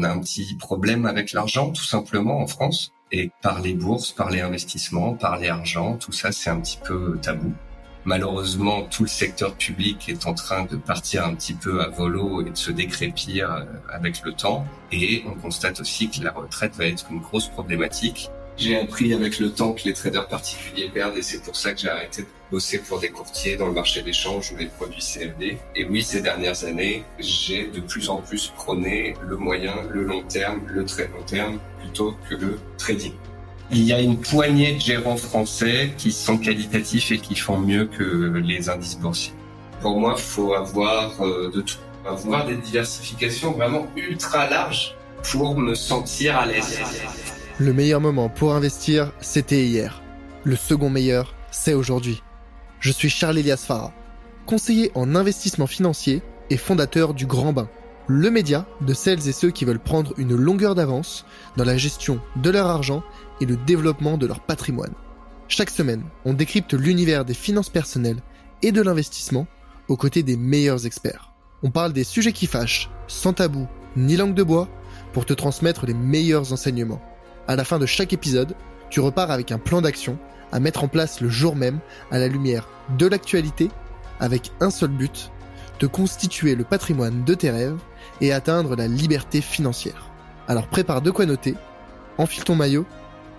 on a un petit problème avec l'argent, tout simplement, en France. Et par les bourses, par les investissements, par les argent, tout ça, c'est un petit peu tabou. Malheureusement, tout le secteur public est en train de partir un petit peu à volo et de se décrépir euh, avec le temps. Et on constate aussi que la retraite va être une grosse problématique. J'ai appris avec le temps que les traders particuliers perdent et c'est pour ça que j'ai arrêté de bosser pour des courtiers dans le marché d'échange ou les produits CFD. Et oui, ces dernières années, j'ai de plus en plus prôné le moyen, le long terme, le très long terme plutôt que le trading. Il y a une poignée de gérants français qui sont qualitatifs et qui font mieux que les indices boursiers. Pour moi, faut avoir euh, de tout. Avoir des diversifications vraiment ultra larges pour me sentir à l'aise. Le meilleur moment pour investir, c'était hier. Le second meilleur, c'est aujourd'hui. Je suis Charles Elias Farah, conseiller en investissement financier et fondateur du Grand Bain, le média de celles et ceux qui veulent prendre une longueur d'avance dans la gestion de leur argent et le développement de leur patrimoine. Chaque semaine, on décrypte l'univers des finances personnelles et de l'investissement aux côtés des meilleurs experts. On parle des sujets qui fâchent, sans tabou ni langue de bois, pour te transmettre les meilleurs enseignements. À la fin de chaque épisode, tu repars avec un plan d'action à mettre en place le jour même à la lumière de l'actualité avec un seul but, de constituer le patrimoine de tes rêves et atteindre la liberté financière. Alors prépare de quoi noter, enfile ton maillot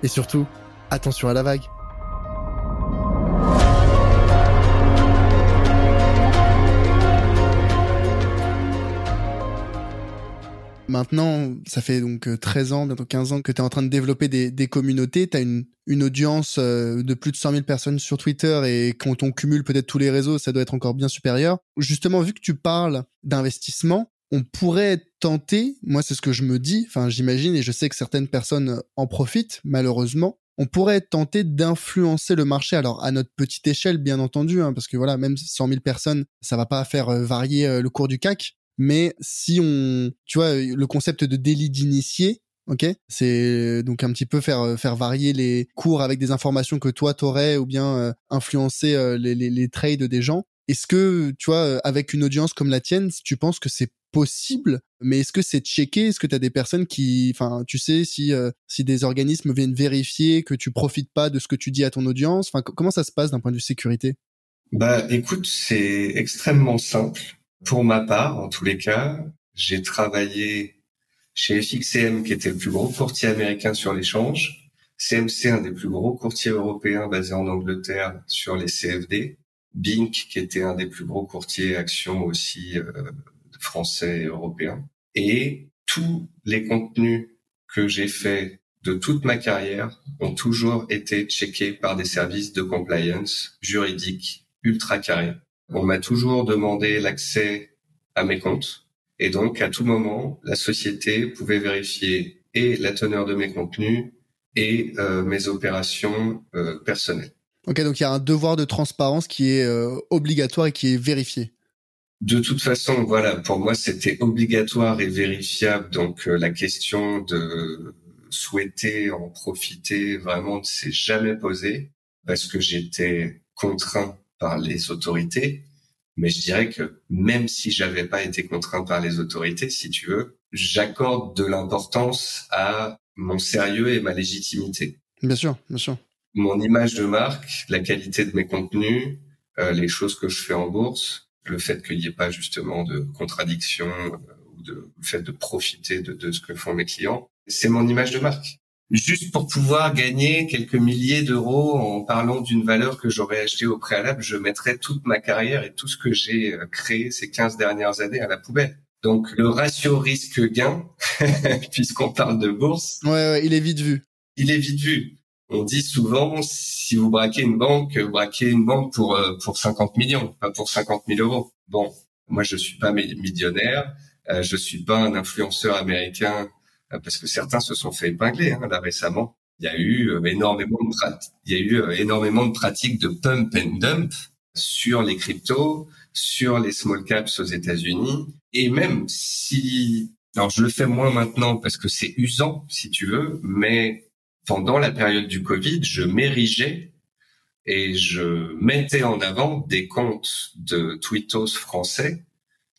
et surtout, attention à la vague. Maintenant, ça fait donc 13 euh, ans, bientôt 15 ans que tu es en train de développer des, communautés. Tu as une, audience euh, de plus de 100 000 personnes sur Twitter et quand on cumule peut-être tous les réseaux, ça doit être encore bien supérieur. Justement, vu que tu parles d'investissement, on pourrait tenter, moi c'est ce que je me dis, enfin j'imagine et je sais que certaines personnes en profitent malheureusement, on pourrait tenter d'influencer le marché, alors à notre petite échelle bien entendu, hein, parce que voilà, même 100 000 personnes, ça va pas faire euh, varier le cours du CAC, mais si on, tu vois, le concept de délit d'initié, ok, c'est donc un petit peu faire euh, faire varier les cours avec des informations que toi t'aurais ou bien influencer les, les, les trades des gens. Est-ce que, tu vois, avec une audience comme la tienne, tu penses que c'est possible, mais est-ce que c'est checké? Est-ce que tu as des personnes qui, enfin, tu sais, si euh, si des organismes viennent vérifier que tu profites pas de ce que tu dis à ton audience, enfin, comment ça se passe d'un point de vue sécurité? Bah, écoute, c'est extrêmement simple. Pour ma part, en tous les cas, j'ai travaillé chez FXCM, qui était le plus gros courtier américain sur l'échange, CMC, un des plus gros courtiers européens basés en Angleterre sur les CFD, Bink, qui était un des plus gros courtiers actions aussi euh, français et européens. Et tous les contenus que j'ai faits de toute ma carrière ont toujours été checkés par des services de compliance juridique ultra carrés. On m'a toujours demandé l'accès à mes comptes. Et donc, à tout moment, la société pouvait vérifier et la teneur de mes contenus et euh, mes opérations euh, personnelles. Ok, donc il y a un devoir de transparence qui est euh, obligatoire et qui est vérifié. De toute façon, voilà, pour moi, c'était obligatoire et vérifiable. Donc, euh, la question de souhaiter en profiter vraiment ne s'est jamais posée parce que j'étais contraint par les autorités. Mais je dirais que même si j'avais pas été contraint par les autorités, si tu veux, j'accorde de l'importance à mon sérieux et ma légitimité. Bien sûr, bien sûr. Mon image de marque, la qualité de mes contenus, euh, les choses que je fais en bourse, le fait qu'il n'y ait pas justement de contradiction euh, ou de le fait de profiter de, de ce que font mes clients, c'est mon image de marque. Juste pour pouvoir gagner quelques milliers d'euros en parlant d'une valeur que j'aurais achetée au préalable, je mettrais toute ma carrière et tout ce que j'ai euh, créé ces 15 dernières années à la poubelle. Donc le ratio risque-gain, puisqu'on parle de bourse, ouais, ouais, il est vite vu. Il est vite vu. On dit souvent, si vous braquez une banque, vous braquez une banque pour euh, pour 50 millions, pas pour 50 000 euros. Bon, moi je suis pas millionnaire, euh, je suis pas un influenceur américain parce que certains se sont fait épingler hein, là récemment. Il y a eu euh, énormément de il y a eu énormément de pratiques de pump and dump sur les cryptos, sur les small caps aux États-Unis et même si alors je le fais moins maintenant parce que c'est usant si tu veux, mais pendant la période du Covid, je m'érigeais et je mettais en avant des comptes de twittos français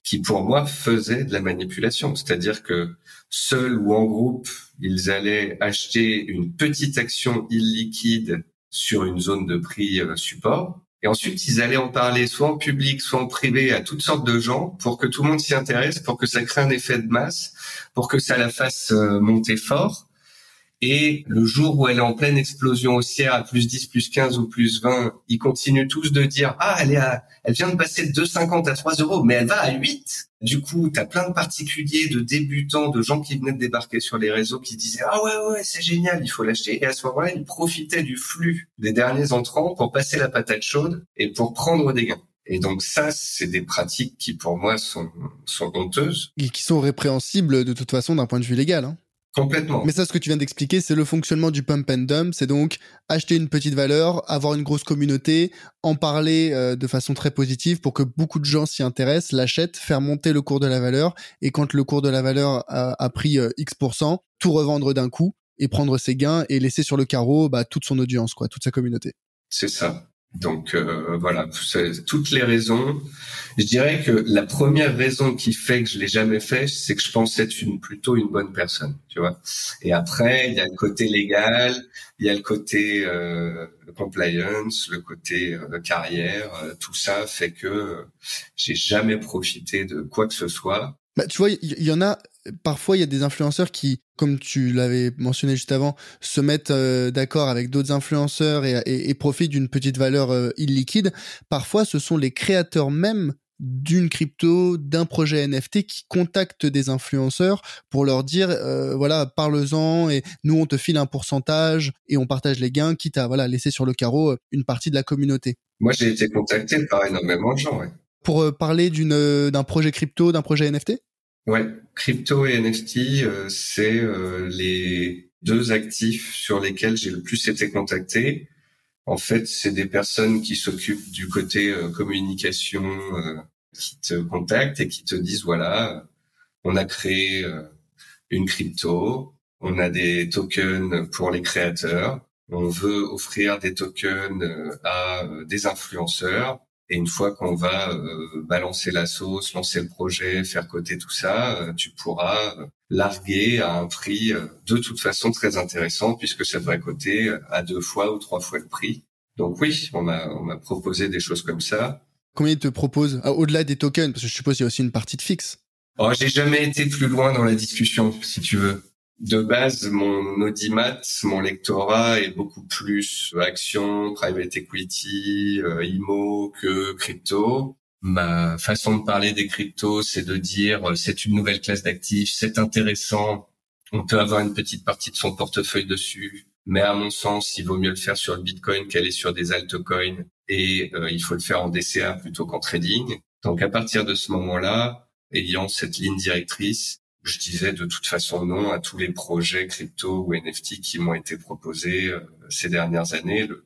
qui pour moi faisaient de la manipulation. C'est-à-dire que seuls ou en groupe, ils allaient acheter une petite action illiquide sur une zone de prix euh, support. Et ensuite, ils allaient en parler soit en public, soit en privé à toutes sortes de gens pour que tout le monde s'y intéresse, pour que ça crée un effet de masse, pour que ça la fasse euh, monter fort. Et le jour où elle est en pleine explosion haussière à plus 10, plus 15 ou plus 20, ils continuent tous de dire, ah, elle est à, elle vient de passer de 2,50 à 3 euros, mais elle va à 8. Du coup, tu as plein de particuliers, de débutants, de gens qui venaient de débarquer sur les réseaux qui disaient, ah ouais, ouais, c'est génial, il faut l'acheter. Et à ce moment-là, ils profitaient du flux des derniers entrants pour passer la patate chaude et pour prendre des gains. Et donc ça, c'est des pratiques qui pour moi sont, sont honteuses. Et qui sont répréhensibles de toute façon d'un point de vue légal. Hein. Complètement. Mais ça, ce que tu viens d'expliquer, c'est le fonctionnement du pump and dump. C'est donc acheter une petite valeur, avoir une grosse communauté, en parler euh, de façon très positive pour que beaucoup de gens s'y intéressent, l'achètent, faire monter le cours de la valeur. Et quand le cours de la valeur a, pris euh, X%, tout revendre d'un coup et prendre ses gains et laisser sur le carreau bah, toute son audience, quoi, toute sa communauté. C'est ça. Donc euh, voilà, toutes les raisons. Je dirais que la première raison qui fait que je l'ai jamais fait, c'est que je pense être une plutôt une bonne personne, tu vois. Et après, il y a le côté légal, il y a le côté euh, compliance, le côté euh, carrière, euh, tout ça fait que j'ai jamais profité de quoi que ce soit. Bah, tu vois, il y, en a parfois il y a des influenceurs qui, comme tu l'avais mentionné juste avant, se mettent euh, d'accord avec d'autres influenceurs et, profitent d'une petite valeur euh, illiquide. Parfois, ce sont les créateurs même d'une crypto, d'un projet NFT qui contactent des influenceurs pour leur dire euh, voilà parle-en et nous on te file un pourcentage et on partage les gains quitte à voilà laisser sur le carreau une partie de la communauté. Moi j'ai été contacté par énormément de gens. Ouais. Pour parler d'une d'un projet crypto, d'un projet NFT Ouais, crypto et NFT, euh, c'est euh, les deux actifs sur lesquels j'ai le plus été contacté. En fait, c'est des personnes qui s'occupent du côté euh, communication, qui te contactent et qui te disent voilà, on a créé une crypto, on a des tokens pour les créateurs, on veut offrir des tokens à des influenceurs et une fois qu'on va euh, balancer la sauce, lancer le projet, faire coter tout ça, euh, tu pourras euh, larguer à un prix de toute façon très intéressant puisque ça devrait coter à deux fois ou trois fois le prix. Donc oui, on m'a on m'a proposé des choses comme ça. Combien ils te proposent? Ah, au-delà des tokens Parce que je suppose qu'il y a aussi une partie de fixe. Oh, j'ai jamais été plus loin dans la discussion, si tu veux de base, mon audimat, mon lectorat est beaucoup plus action, private equity, euh, IMO que crypto. Ma façon de parler des cryptos, c'est de dire euh, c'est une nouvelle classe d'actifs, c'est intéressant, on peut avoir une petite partie de son portefeuille dessus, mais à mon sens, il vaut mieux le faire sur le Bitcoin qu'aller sur des altcoins et euh, il faut le faire en DCA plutôt qu'en trading. Donc à partir de ce moment-là, ayant cette ligne directrice, je disais de toute façon non à tous les projets crypto ou NFT qui m'ont été proposés euh, ces dernières années. Le,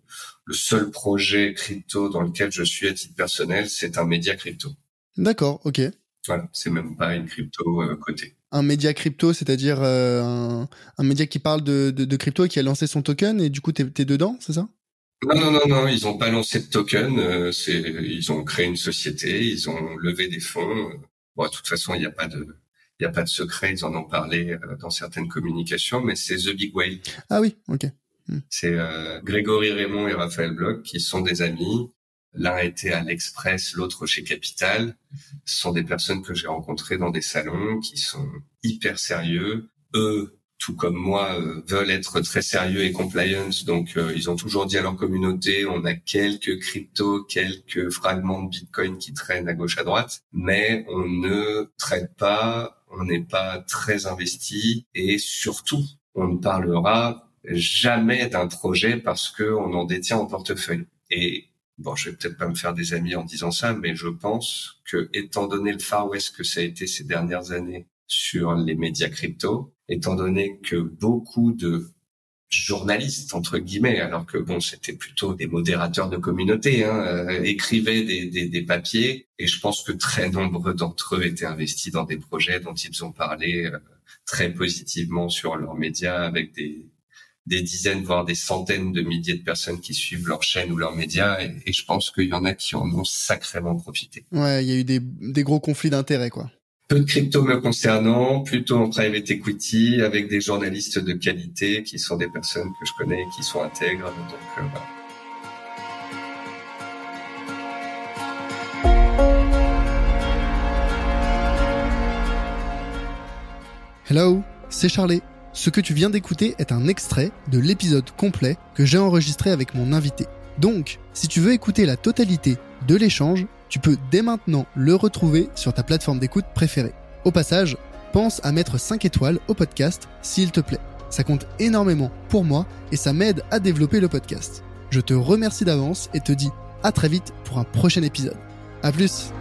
seul projet crypto dans lequel je suis à titre personnel, c'est un média crypto. D'accord, ok. Voilà, c'est même pas une crypto euh, cotée. Un média crypto, c'est-à-dire euh, un, média qui parle de, de, crypto et qui a lancé son token et du coup, tu es, dedans, c'est ça? Non, non, non, non, ils n'ont pas lancé de token. c'est, ils ont créé une société, ils ont levé des fonds. Bon, de toute façon, il n'y a pas de, il n'y a pas de secret, ils en ont parlé euh, dans certaines communications, mais c'est The Big Whale. Ah oui, ok. Hmm. C'est euh, Grégory Raymond et Raphaël Bloch qui sont des amis. L'un était à l'Express, l'autre chez Capital. Ce sont des personnes que j'ai rencontrées dans des salons qui sont hyper sérieux. Eux tout comme moi, euh, veulent être très sérieux et compliance. Donc, euh, ils ont toujours dit à leur communauté, on a quelques cryptos, quelques fragments de Bitcoin qui traînent à gauche à droite, mais on ne traite pas, on n'est pas très investi et surtout, on ne parlera jamais d'un projet parce que on en détient en portefeuille. Et bon, je vais peut-être pas me faire des amis en disant ça, mais je pense que, étant donné le Far West que ça a été ces dernières années sur les médias crypto, étant donné que beaucoup de journalistes entre guillemets, alors que bon, c'était plutôt des modérateurs de communauté, hein, euh, écrivaient des, des, des, papiers, et je pense que très nombreux d'entre eux étaient investis dans des projets dont ils ont parlé euh, très positivement sur leurs médias, avec des des dizaines, voire des centaines de milliers de personnes qui suivent leur chaîne ou leurs médias. Et, je pense qu'il y en a qui en ont sacrément profité. Ouais, il y a eu des, des gros conflits d'intérêts, quoi. Peu de crypto me concernant, plutôt en private equity, avec des journalistes de qualité qui sont des personnes que je connais, qui sont intègres. Euh. Hello, c'est Charlie. Ce que tu viens d'écouter est un extrait de l'épisode complet que j'ai enregistré avec mon invité. Donc, si tu veux écouter la totalité de l'échange, tu peux dès maintenant le retrouver sur ta plateforme d'écoute préférée. Au passage, pense à mettre 5 étoiles au podcast s'il te plaît. Ça compte énormément pour moi et ça m'aide à développer le podcast. Je te remercie d'avance et te dis à très vite pour un prochain épisode. A plus